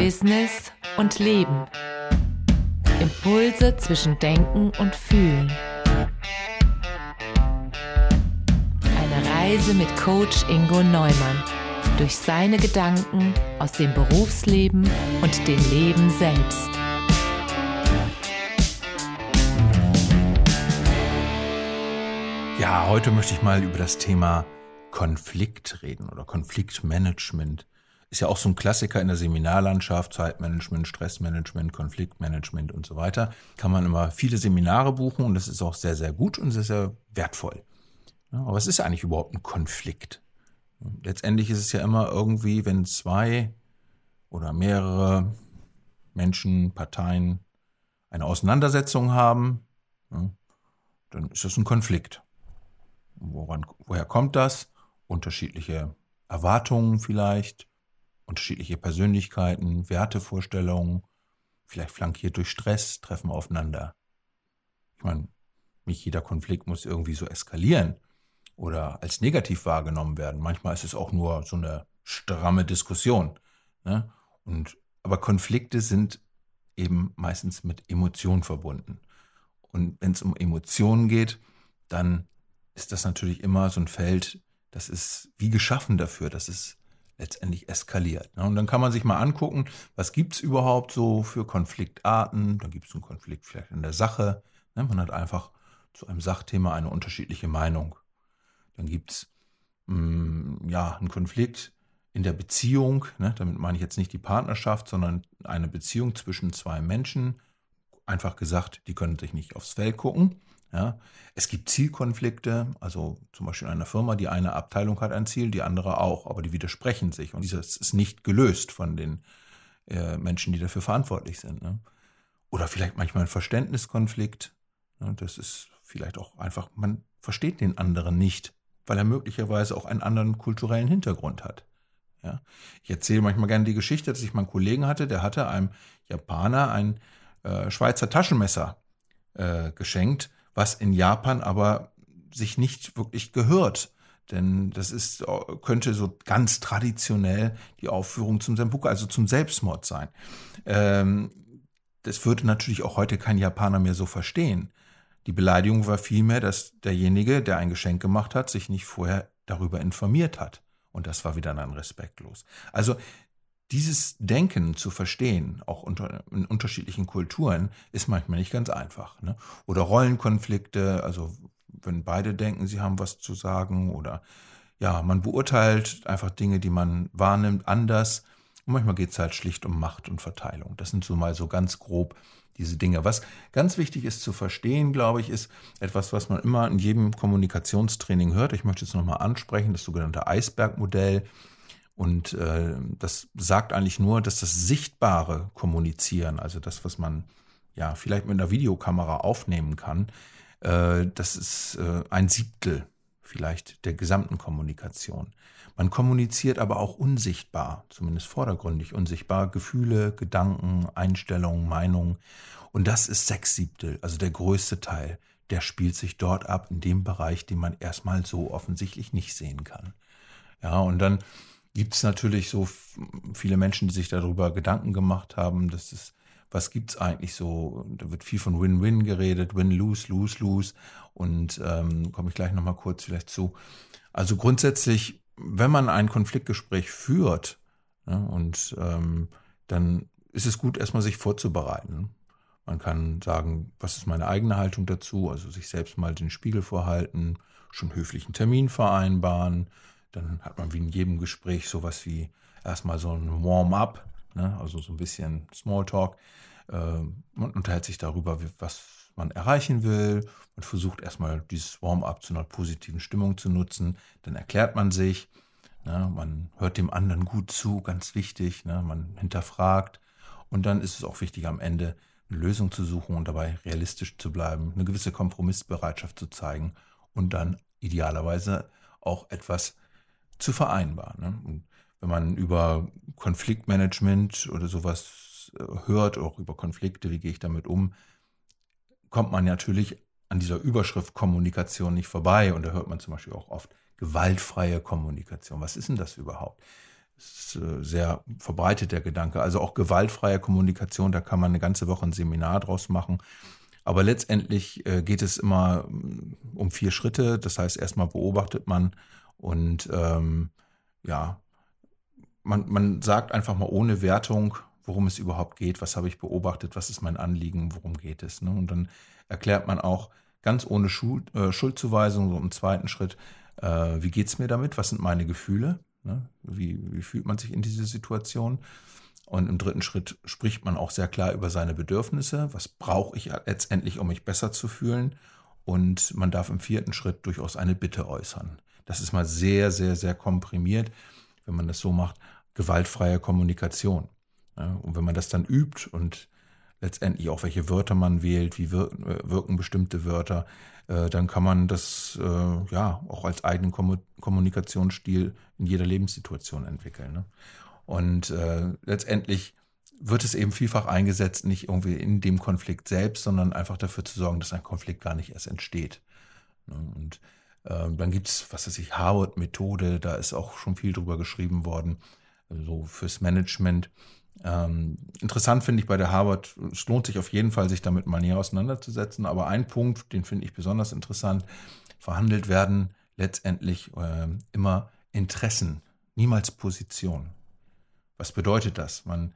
Business und Leben. Impulse zwischen Denken und Fühlen. Eine Reise mit Coach Ingo Neumann durch seine Gedanken aus dem Berufsleben und dem Leben selbst. Ja, heute möchte ich mal über das Thema Konflikt reden oder Konfliktmanagement. Ist ja auch so ein Klassiker in der Seminarlandschaft, Zeitmanagement, Stressmanagement, Konfliktmanagement und so weiter. Kann man immer viele Seminare buchen und das ist auch sehr, sehr gut und sehr, sehr wertvoll. Ja, aber was ist eigentlich überhaupt ein Konflikt? Letztendlich ist es ja immer irgendwie, wenn zwei oder mehrere Menschen, Parteien eine Auseinandersetzung haben, ja, dann ist das ein Konflikt. Woran, woher kommt das? Unterschiedliche Erwartungen vielleicht, unterschiedliche Persönlichkeiten, Wertevorstellungen, vielleicht flankiert durch Stress, treffen aufeinander. Ich meine, nicht jeder Konflikt muss irgendwie so eskalieren oder als negativ wahrgenommen werden. Manchmal ist es auch nur so eine stramme Diskussion. Ne? Und, aber Konflikte sind eben meistens mit Emotionen verbunden. Und wenn es um Emotionen geht, dann ist das natürlich immer so ein Feld, das ist wie geschaffen dafür, dass es letztendlich eskaliert. Ne? Und dann kann man sich mal angucken, was gibt es überhaupt so für Konfliktarten. Dann gibt es einen Konflikt vielleicht in der Sache. Ne? Man hat einfach zu einem Sachthema eine unterschiedliche Meinung. Dann gibt es mm, ja, einen Konflikt in der Beziehung. Ne? Damit meine ich jetzt nicht die Partnerschaft, sondern eine Beziehung zwischen zwei Menschen. Einfach gesagt, die können sich nicht aufs Feld gucken. Ja, es gibt Zielkonflikte, also zum Beispiel in einer Firma, die eine Abteilung hat ein Ziel, die andere auch, aber die widersprechen sich und dieses ist nicht gelöst von den äh, Menschen, die dafür verantwortlich sind. Ne? Oder vielleicht manchmal ein Verständniskonflikt. Ne? Das ist vielleicht auch einfach, man versteht den anderen nicht, weil er möglicherweise auch einen anderen kulturellen Hintergrund hat. Ja? Ich erzähle manchmal gerne die Geschichte, dass ich mal einen Kollegen hatte, der hatte einem Japaner ein äh, Schweizer Taschenmesser äh, geschenkt was in Japan aber sich nicht wirklich gehört. Denn das ist, könnte so ganz traditionell die Aufführung zum Sempuku, also zum Selbstmord sein. Ähm, das würde natürlich auch heute kein Japaner mehr so verstehen. Die Beleidigung war vielmehr, dass derjenige, der ein Geschenk gemacht hat, sich nicht vorher darüber informiert hat. Und das war wieder dann respektlos. Also dieses Denken zu verstehen, auch unter, in unterschiedlichen Kulturen, ist manchmal nicht ganz einfach. Ne? Oder Rollenkonflikte, also wenn beide denken, sie haben was zu sagen oder ja, man beurteilt einfach Dinge, die man wahrnimmt, anders. Und manchmal geht es halt schlicht um Macht und Verteilung. Das sind so mal so ganz grob diese Dinge. Was ganz wichtig ist zu verstehen, glaube ich, ist etwas, was man immer in jedem Kommunikationstraining hört. Ich möchte es nochmal ansprechen, das sogenannte Eisbergmodell. Und äh, das sagt eigentlich nur, dass das sichtbare Kommunizieren, also das, was man ja vielleicht mit einer Videokamera aufnehmen kann, äh, das ist äh, ein Siebtel vielleicht der gesamten Kommunikation. Man kommuniziert aber auch unsichtbar, zumindest vordergründig unsichtbar, Gefühle, Gedanken, Einstellungen, Meinungen. Und das ist sechs Siebtel, also der größte Teil. Der spielt sich dort ab, in dem Bereich, den man erstmal so offensichtlich nicht sehen kann. Ja, und dann gibt es natürlich so viele Menschen, die sich darüber Gedanken gemacht haben, dass es, was gibt es eigentlich so? Da wird viel von Win-Win geredet, Win-Lose, Lose-Lose. Und ähm, komme ich gleich nochmal kurz vielleicht zu. Also grundsätzlich, wenn man ein Konfliktgespräch führt, ja, ne, und ähm, dann ist es gut, erstmal sich vorzubereiten. Man kann sagen, was ist meine eigene Haltung dazu, also sich selbst mal den Spiegel vorhalten, schon höflichen Termin vereinbaren, dann hat man wie in jedem Gespräch sowas wie erstmal so ein Warm-up, ne? also so ein bisschen Smalltalk. Äh, man unterhält sich darüber, was man erreichen will. Man versucht erstmal dieses Warm-up zu einer positiven Stimmung zu nutzen. Dann erklärt man sich. Ne? Man hört dem anderen gut zu, ganz wichtig. Ne? Man hinterfragt. Und dann ist es auch wichtig, am Ende eine Lösung zu suchen und dabei realistisch zu bleiben, eine gewisse Kompromissbereitschaft zu zeigen und dann idealerweise auch etwas zu vereinbaren. Ne? Und wenn man über Konfliktmanagement oder sowas äh, hört, auch über Konflikte, wie gehe ich damit um, kommt man natürlich an dieser Überschrift Kommunikation nicht vorbei. Und da hört man zum Beispiel auch oft gewaltfreie Kommunikation. Was ist denn das überhaupt? Das ist äh, sehr verbreitet der Gedanke. Also auch gewaltfreie Kommunikation, da kann man eine ganze Woche ein Seminar draus machen. Aber letztendlich äh, geht es immer mm, um vier Schritte. Das heißt, erstmal beobachtet man und ähm, ja, man, man sagt einfach mal ohne Wertung, worum es überhaupt geht, was habe ich beobachtet, was ist mein Anliegen, worum geht es. Ne? Und dann erklärt man auch ganz ohne Schuld, äh, Schuldzuweisung, so im zweiten Schritt, äh, wie geht es mir damit, was sind meine Gefühle, ne? wie, wie fühlt man sich in dieser Situation. Und im dritten Schritt spricht man auch sehr klar über seine Bedürfnisse, was brauche ich letztendlich, um mich besser zu fühlen. Und man darf im vierten Schritt durchaus eine Bitte äußern. Das ist mal sehr, sehr, sehr komprimiert, wenn man das so macht, gewaltfreie Kommunikation. Und wenn man das dann übt und letztendlich auch welche Wörter man wählt, wie wirken, äh, wirken bestimmte Wörter, äh, dann kann man das äh, ja auch als eigenen Kommunikationsstil in jeder Lebenssituation entwickeln. Ne? Und äh, letztendlich wird es eben vielfach eingesetzt, nicht irgendwie in dem Konflikt selbst, sondern einfach dafür zu sorgen, dass ein Konflikt gar nicht erst entsteht. Ne? Und äh, dann gibt es, was weiß ich, Harvard-Methode, da ist auch schon viel drüber geschrieben worden, so fürs Management. Ähm, interessant finde ich bei der Harvard, es lohnt sich auf jeden Fall, sich damit mal näher auseinanderzusetzen. Aber ein Punkt, den finde ich besonders interessant, verhandelt werden letztendlich äh, immer Interessen, niemals Position. Was bedeutet das? Man,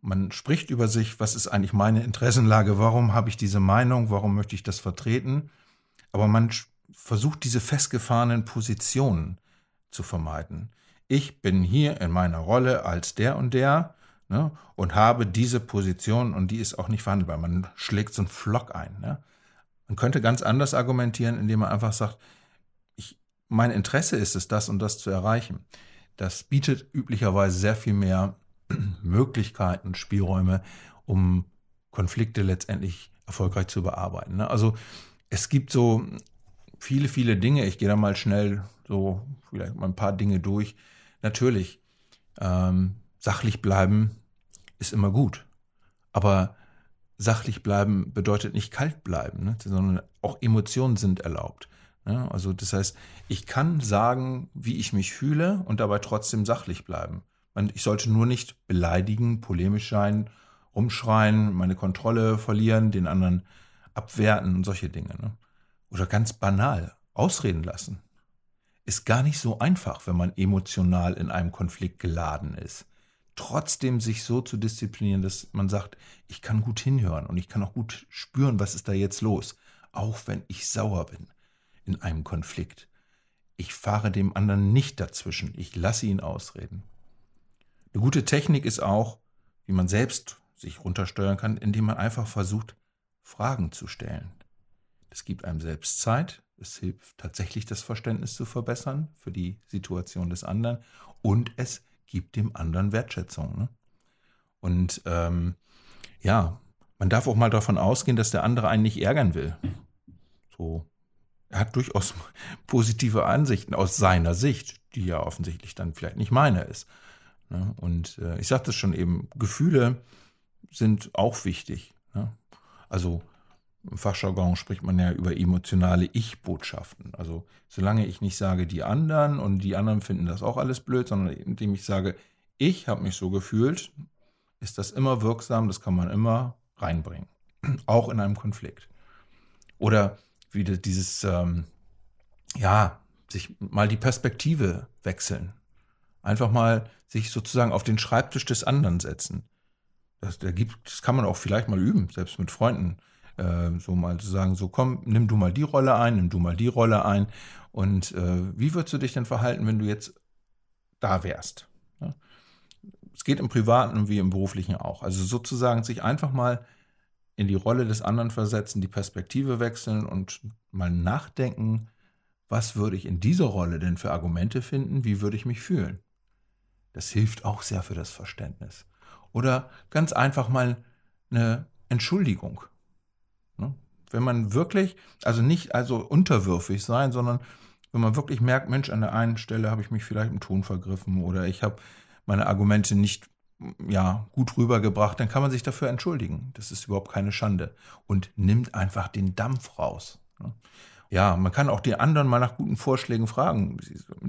man spricht über sich, was ist eigentlich meine Interessenlage, warum habe ich diese Meinung, warum möchte ich das vertreten, aber man versucht diese festgefahrenen Positionen zu vermeiden. Ich bin hier in meiner Rolle als der und der ne, und habe diese Position und die ist auch nicht verhandelbar. Man schlägt so einen Flock ein. Ne? Man könnte ganz anders argumentieren, indem man einfach sagt, ich, mein Interesse ist es, das und das zu erreichen. Das bietet üblicherweise sehr viel mehr Möglichkeiten, Spielräume, um Konflikte letztendlich erfolgreich zu bearbeiten. Ne? Also es gibt so viele, viele Dinge. Ich gehe da mal schnell so vielleicht mal ein paar Dinge durch. Natürlich, ähm, sachlich bleiben ist immer gut. Aber sachlich bleiben bedeutet nicht kalt bleiben, ne? sondern auch Emotionen sind erlaubt. Ne? Also das heißt, ich kann sagen, wie ich mich fühle und dabei trotzdem sachlich bleiben. Ich sollte nur nicht beleidigen, polemisch sein, rumschreien, meine Kontrolle verlieren, den anderen abwerten und solche Dinge. Ne? Oder ganz banal, ausreden lassen. Ist gar nicht so einfach, wenn man emotional in einem Konflikt geladen ist trotzdem sich so zu disziplinieren, dass man sagt, ich kann gut hinhören und ich kann auch gut spüren, was ist da jetzt los, auch wenn ich sauer bin in einem Konflikt. Ich fahre dem anderen nicht dazwischen, ich lasse ihn ausreden. Eine gute Technik ist auch, wie man selbst sich runtersteuern kann, indem man einfach versucht, Fragen zu stellen. Das gibt einem selbst Zeit, es hilft tatsächlich, das Verständnis zu verbessern für die Situation des anderen und es gibt dem anderen Wertschätzung. Ne? Und ähm, ja, man darf auch mal davon ausgehen, dass der andere einen nicht ärgern will. So, er hat durchaus positive Ansichten aus seiner Sicht, die ja offensichtlich dann vielleicht nicht meine ist. Ne? Und äh, ich sagte es schon eben, Gefühle sind auch wichtig. Ne? Also im Fachjargon spricht man ja über emotionale Ich-Botschaften. Also solange ich nicht sage, die anderen und die anderen finden das auch alles blöd, sondern indem ich sage, ich habe mich so gefühlt, ist das immer wirksam, das kann man immer reinbringen. Auch in einem Konflikt. Oder wieder dieses, ähm, ja, sich mal die Perspektive wechseln. Einfach mal sich sozusagen auf den Schreibtisch des anderen setzen. Das, das kann man auch vielleicht mal üben, selbst mit Freunden äh, so mal zu sagen, so komm, nimm du mal die Rolle ein, nimm du mal die Rolle ein. Und äh, wie würdest du dich denn verhalten, wenn du jetzt da wärst? Ja? Es geht im Privaten wie im Beruflichen auch. Also sozusagen sich einfach mal in die Rolle des anderen versetzen, die Perspektive wechseln und mal nachdenken, was würde ich in dieser Rolle denn für Argumente finden, wie würde ich mich fühlen? Das hilft auch sehr für das Verständnis. Oder ganz einfach mal eine Entschuldigung. Ne? Wenn man wirklich, also nicht also unterwürfig sein, sondern wenn man wirklich merkt, Mensch, an der einen Stelle habe ich mich vielleicht im Ton vergriffen oder ich habe meine Argumente nicht ja, gut rübergebracht, dann kann man sich dafür entschuldigen. Das ist überhaupt keine Schande. Und nimmt einfach den Dampf raus. Ne? ja, man kann auch die anderen mal nach guten Vorschlägen fragen.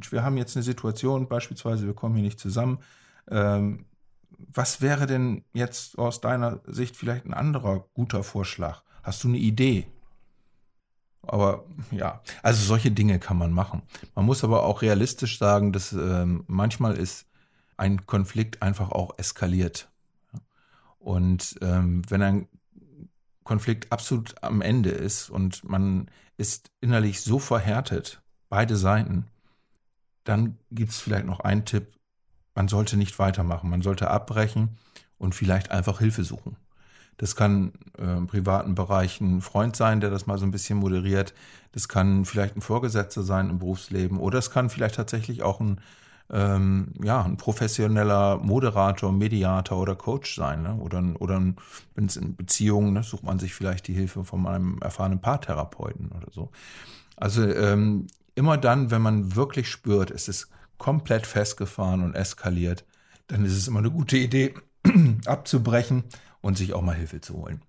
Wir haben jetzt eine Situation, beispielsweise, wir kommen hier nicht zusammen. Ähm, was wäre denn jetzt aus deiner Sicht vielleicht ein anderer guter Vorschlag? Hast du eine Idee? Aber ja, also solche Dinge kann man machen. Man muss aber auch realistisch sagen, dass ähm, manchmal ist ein Konflikt einfach auch eskaliert. Und ähm, wenn ein Konflikt absolut am Ende ist und man ist innerlich so verhärtet, beide Seiten, dann gibt es vielleicht noch einen Tipp, man sollte nicht weitermachen, man sollte abbrechen und vielleicht einfach Hilfe suchen. Das kann äh, im privaten Bereich ein Freund sein, der das mal so ein bisschen moderiert. Das kann vielleicht ein Vorgesetzter sein im Berufsleben oder es kann vielleicht tatsächlich auch ein, ähm, ja, ein professioneller Moderator, Mediator oder Coach sein. Ne? Oder, oder wenn es in Beziehungen, ne, sucht man sich vielleicht die Hilfe von einem erfahrenen Paartherapeuten oder so. Also ähm, immer dann, wenn man wirklich spürt, es ist komplett festgefahren und eskaliert, dann ist es immer eine gute Idee, abzubrechen und sich auch mal Hilfe zu holen.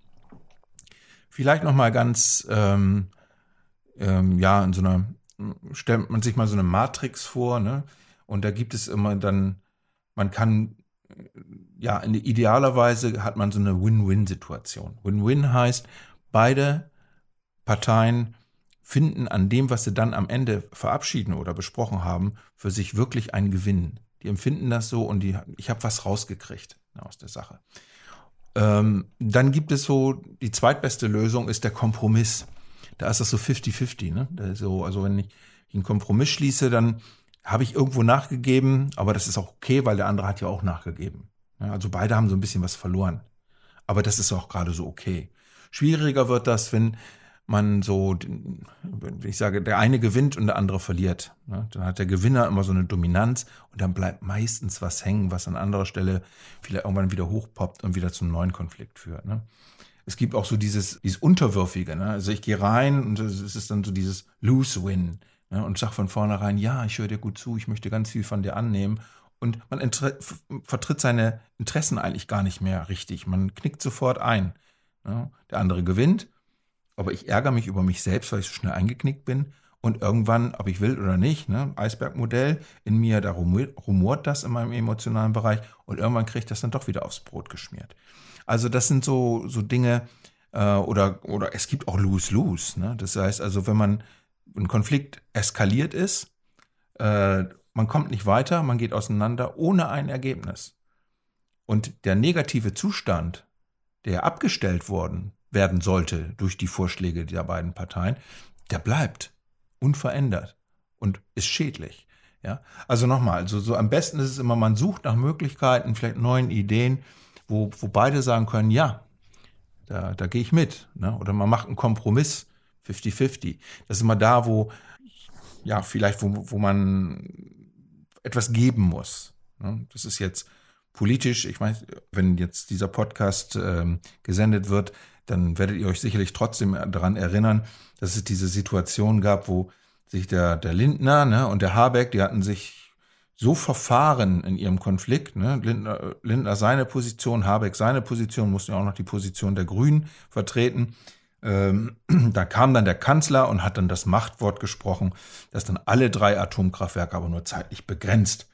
Vielleicht noch mal ganz, ähm, ähm, ja, in so einer, stellt man sich mal so eine Matrix vor, ne? Und da gibt es immer dann, man kann, ja, in idealerweise hat man so eine Win-Win-Situation. Win-Win heißt, beide Parteien finden an dem, was sie dann am Ende verabschieden oder besprochen haben, für sich wirklich einen Gewinn. Die empfinden das so und die, ich habe was rausgekriegt aus der Sache. Ähm, dann gibt es so, die zweitbeste Lösung ist der Kompromiss. Da ist das so 50-50. Ne? So, also wenn ich einen Kompromiss schließe, dann habe ich irgendwo nachgegeben, aber das ist auch okay, weil der andere hat ja auch nachgegeben. Also beide haben so ein bisschen was verloren. Aber das ist auch gerade so okay. Schwieriger wird das, wenn man so, ich sage, der eine gewinnt und der andere verliert. Ne? Dann hat der Gewinner immer so eine Dominanz und dann bleibt meistens was hängen, was an anderer Stelle vielleicht irgendwann wieder hochpoppt und wieder zum neuen Konflikt führt. Ne? Es gibt auch so dieses, dieses Unterwürfige. Ne? Also ich gehe rein und es ist dann so dieses Lose-Win. Und sage von vornherein, ja, ich höre dir gut zu, ich möchte ganz viel von dir annehmen. Und man vertritt seine Interessen eigentlich gar nicht mehr richtig. Man knickt sofort ein. Der andere gewinnt aber ich ärgere mich über mich selbst, weil ich so schnell eingeknickt bin. Und irgendwann, ob ich will oder nicht, ne, Eisbergmodell, in mir, da rumort das in meinem emotionalen Bereich und irgendwann kriege ich das dann doch wieder aufs Brot geschmiert. Also das sind so, so Dinge, äh, oder, oder es gibt auch Lose-Lose. Ne? Das heißt also, wenn man ein Konflikt eskaliert ist, äh, man kommt nicht weiter, man geht auseinander ohne ein Ergebnis. Und der negative Zustand, der abgestellt worden werden sollte durch die Vorschläge der beiden Parteien, der bleibt unverändert und ist schädlich. Ja, also nochmal, also so am besten ist es immer, man sucht nach Möglichkeiten, vielleicht neuen Ideen, wo, wo beide sagen können, ja, da, da gehe ich mit. Ne? Oder man macht einen Kompromiss, 50-50. Das ist immer da, wo, ja, vielleicht, wo, wo man etwas geben muss. Ne? Das ist jetzt politisch, ich weiß, wenn jetzt dieser Podcast ähm, gesendet wird, dann werdet ihr euch sicherlich trotzdem daran erinnern, dass es diese Situation gab, wo sich der, der Lindner ne, und der Habeck, die hatten sich so verfahren in ihrem Konflikt. Ne? Lindner, Lindner seine Position, Habeck seine Position, mussten ja auch noch die Position der Grünen vertreten. Ähm, da kam dann der Kanzler und hat dann das Machtwort gesprochen, dass dann alle drei Atomkraftwerke, aber nur zeitlich begrenzt,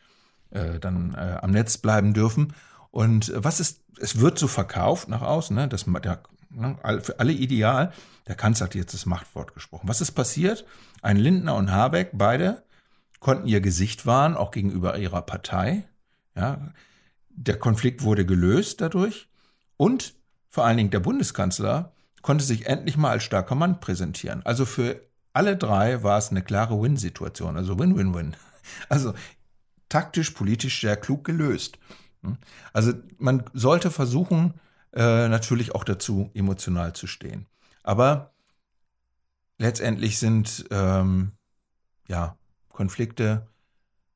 äh, dann äh, am Netz bleiben dürfen. Und was ist, es wird so verkauft nach außen, ne, dass der Ne, für alle ideal. Der Kanzler hat jetzt das Machtwort gesprochen. Was ist passiert? Ein Lindner und Habeck, beide konnten ihr Gesicht wahren, auch gegenüber ihrer Partei. Ja, der Konflikt wurde gelöst dadurch. Und vor allen Dingen der Bundeskanzler konnte sich endlich mal als starker Mann präsentieren. Also für alle drei war es eine klare Win-Situation, also Win-Win-Win. Also taktisch, politisch sehr klug gelöst. Also man sollte versuchen, äh, natürlich auch dazu, emotional zu stehen. Aber letztendlich sind ähm, ja Konflikte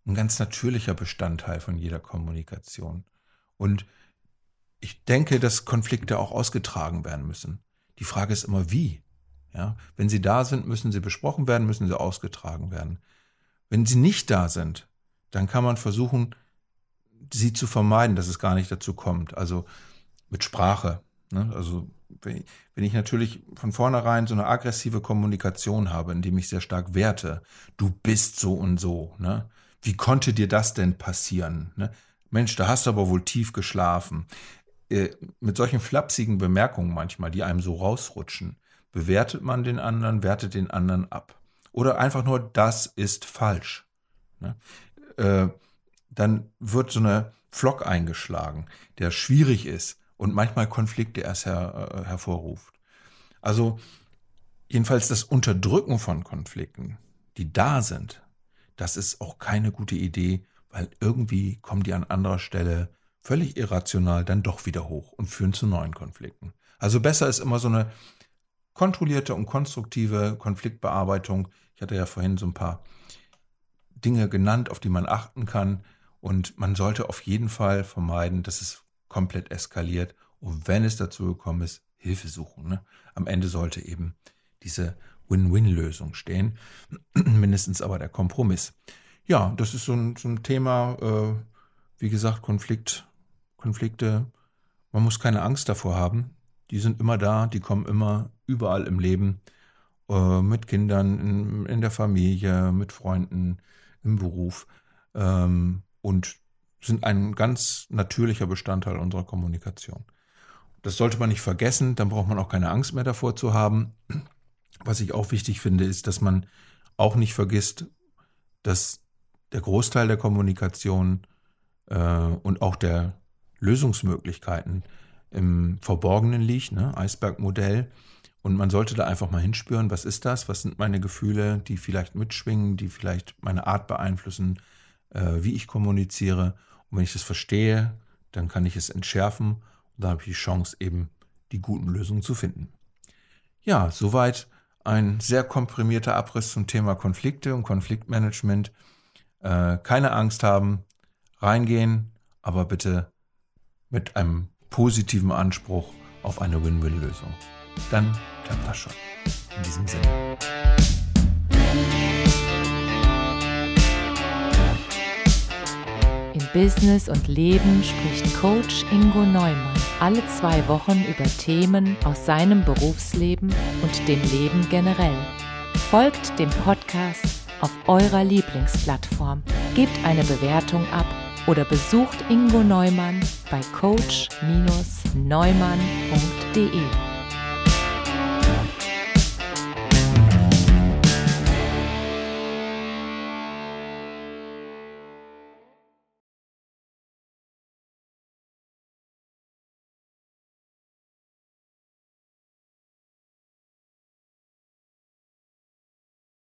ein ganz natürlicher Bestandteil von jeder Kommunikation. Und ich denke, dass Konflikte auch ausgetragen werden müssen. Die Frage ist immer, wie. Ja, wenn sie da sind, müssen sie besprochen werden, müssen sie ausgetragen werden. Wenn sie nicht da sind, dann kann man versuchen, sie zu vermeiden, dass es gar nicht dazu kommt. Also mit Sprache. Ne? Also wenn ich natürlich von vornherein so eine aggressive Kommunikation habe, indem ich sehr stark werte, du bist so und so, ne? Wie konnte dir das denn passieren? Ne? Mensch, da hast du aber wohl tief geschlafen. Äh, mit solchen flapsigen Bemerkungen manchmal, die einem so rausrutschen, bewertet man den anderen, wertet den anderen ab. Oder einfach nur, das ist falsch. Ne? Äh, dann wird so eine Flock eingeschlagen, der schwierig ist und manchmal Konflikte erst her, äh, hervorruft. Also jedenfalls das Unterdrücken von Konflikten, die da sind, das ist auch keine gute Idee, weil irgendwie kommen die an anderer Stelle völlig irrational dann doch wieder hoch und führen zu neuen Konflikten. Also besser ist immer so eine kontrollierte und konstruktive Konfliktbearbeitung. Ich hatte ja vorhin so ein paar Dinge genannt, auf die man achten kann. Und man sollte auf jeden Fall vermeiden, dass es komplett eskaliert. Und wenn es dazu gekommen ist, Hilfe suchen. Ne? Am Ende sollte eben diese Win-Win-Lösung stehen. Mindestens aber der Kompromiss. Ja, das ist so ein, so ein Thema, äh, wie gesagt, Konflikt, Konflikte. Man muss keine Angst davor haben. Die sind immer da, die kommen immer überall im Leben. Äh, mit Kindern, in, in, der Familie, mit Freunden, im Beruf. Ähm, und sind ein ganz natürlicher Bestandteil unserer Kommunikation. Das sollte man nicht vergessen, dann braucht man auch keine Angst mehr davor zu haben. Was ich auch wichtig finde, ist, dass man auch nicht vergisst, dass der Großteil der Kommunikation äh, und auch der Lösungsmöglichkeiten im Verborgenen liegt, ne? Eisbergmodell. Und man sollte da einfach mal hinspüren, was ist das, was sind meine Gefühle, die vielleicht mitschwingen, die vielleicht meine Art beeinflussen, äh, wie ich kommuniziere. Und wenn ich das verstehe, dann kann ich es entschärfen und da habe ich die Chance, eben die guten Lösungen zu finden. Ja, soweit ein sehr komprimierter Abriss zum Thema Konflikte und Konfliktmanagement. Äh, keine Angst haben, reingehen, aber bitte mit einem positiven Anspruch auf eine Win-Win-Lösung. Dann klappt das schon. In diesem Sinne. In Business und Leben spricht Coach Ingo Neumann alle zwei Wochen über Themen aus seinem Berufsleben und dem Leben generell. Folgt dem Podcast auf eurer Lieblingsplattform, gebt eine Bewertung ab oder besucht Ingo Neumann bei coach-neumann.de.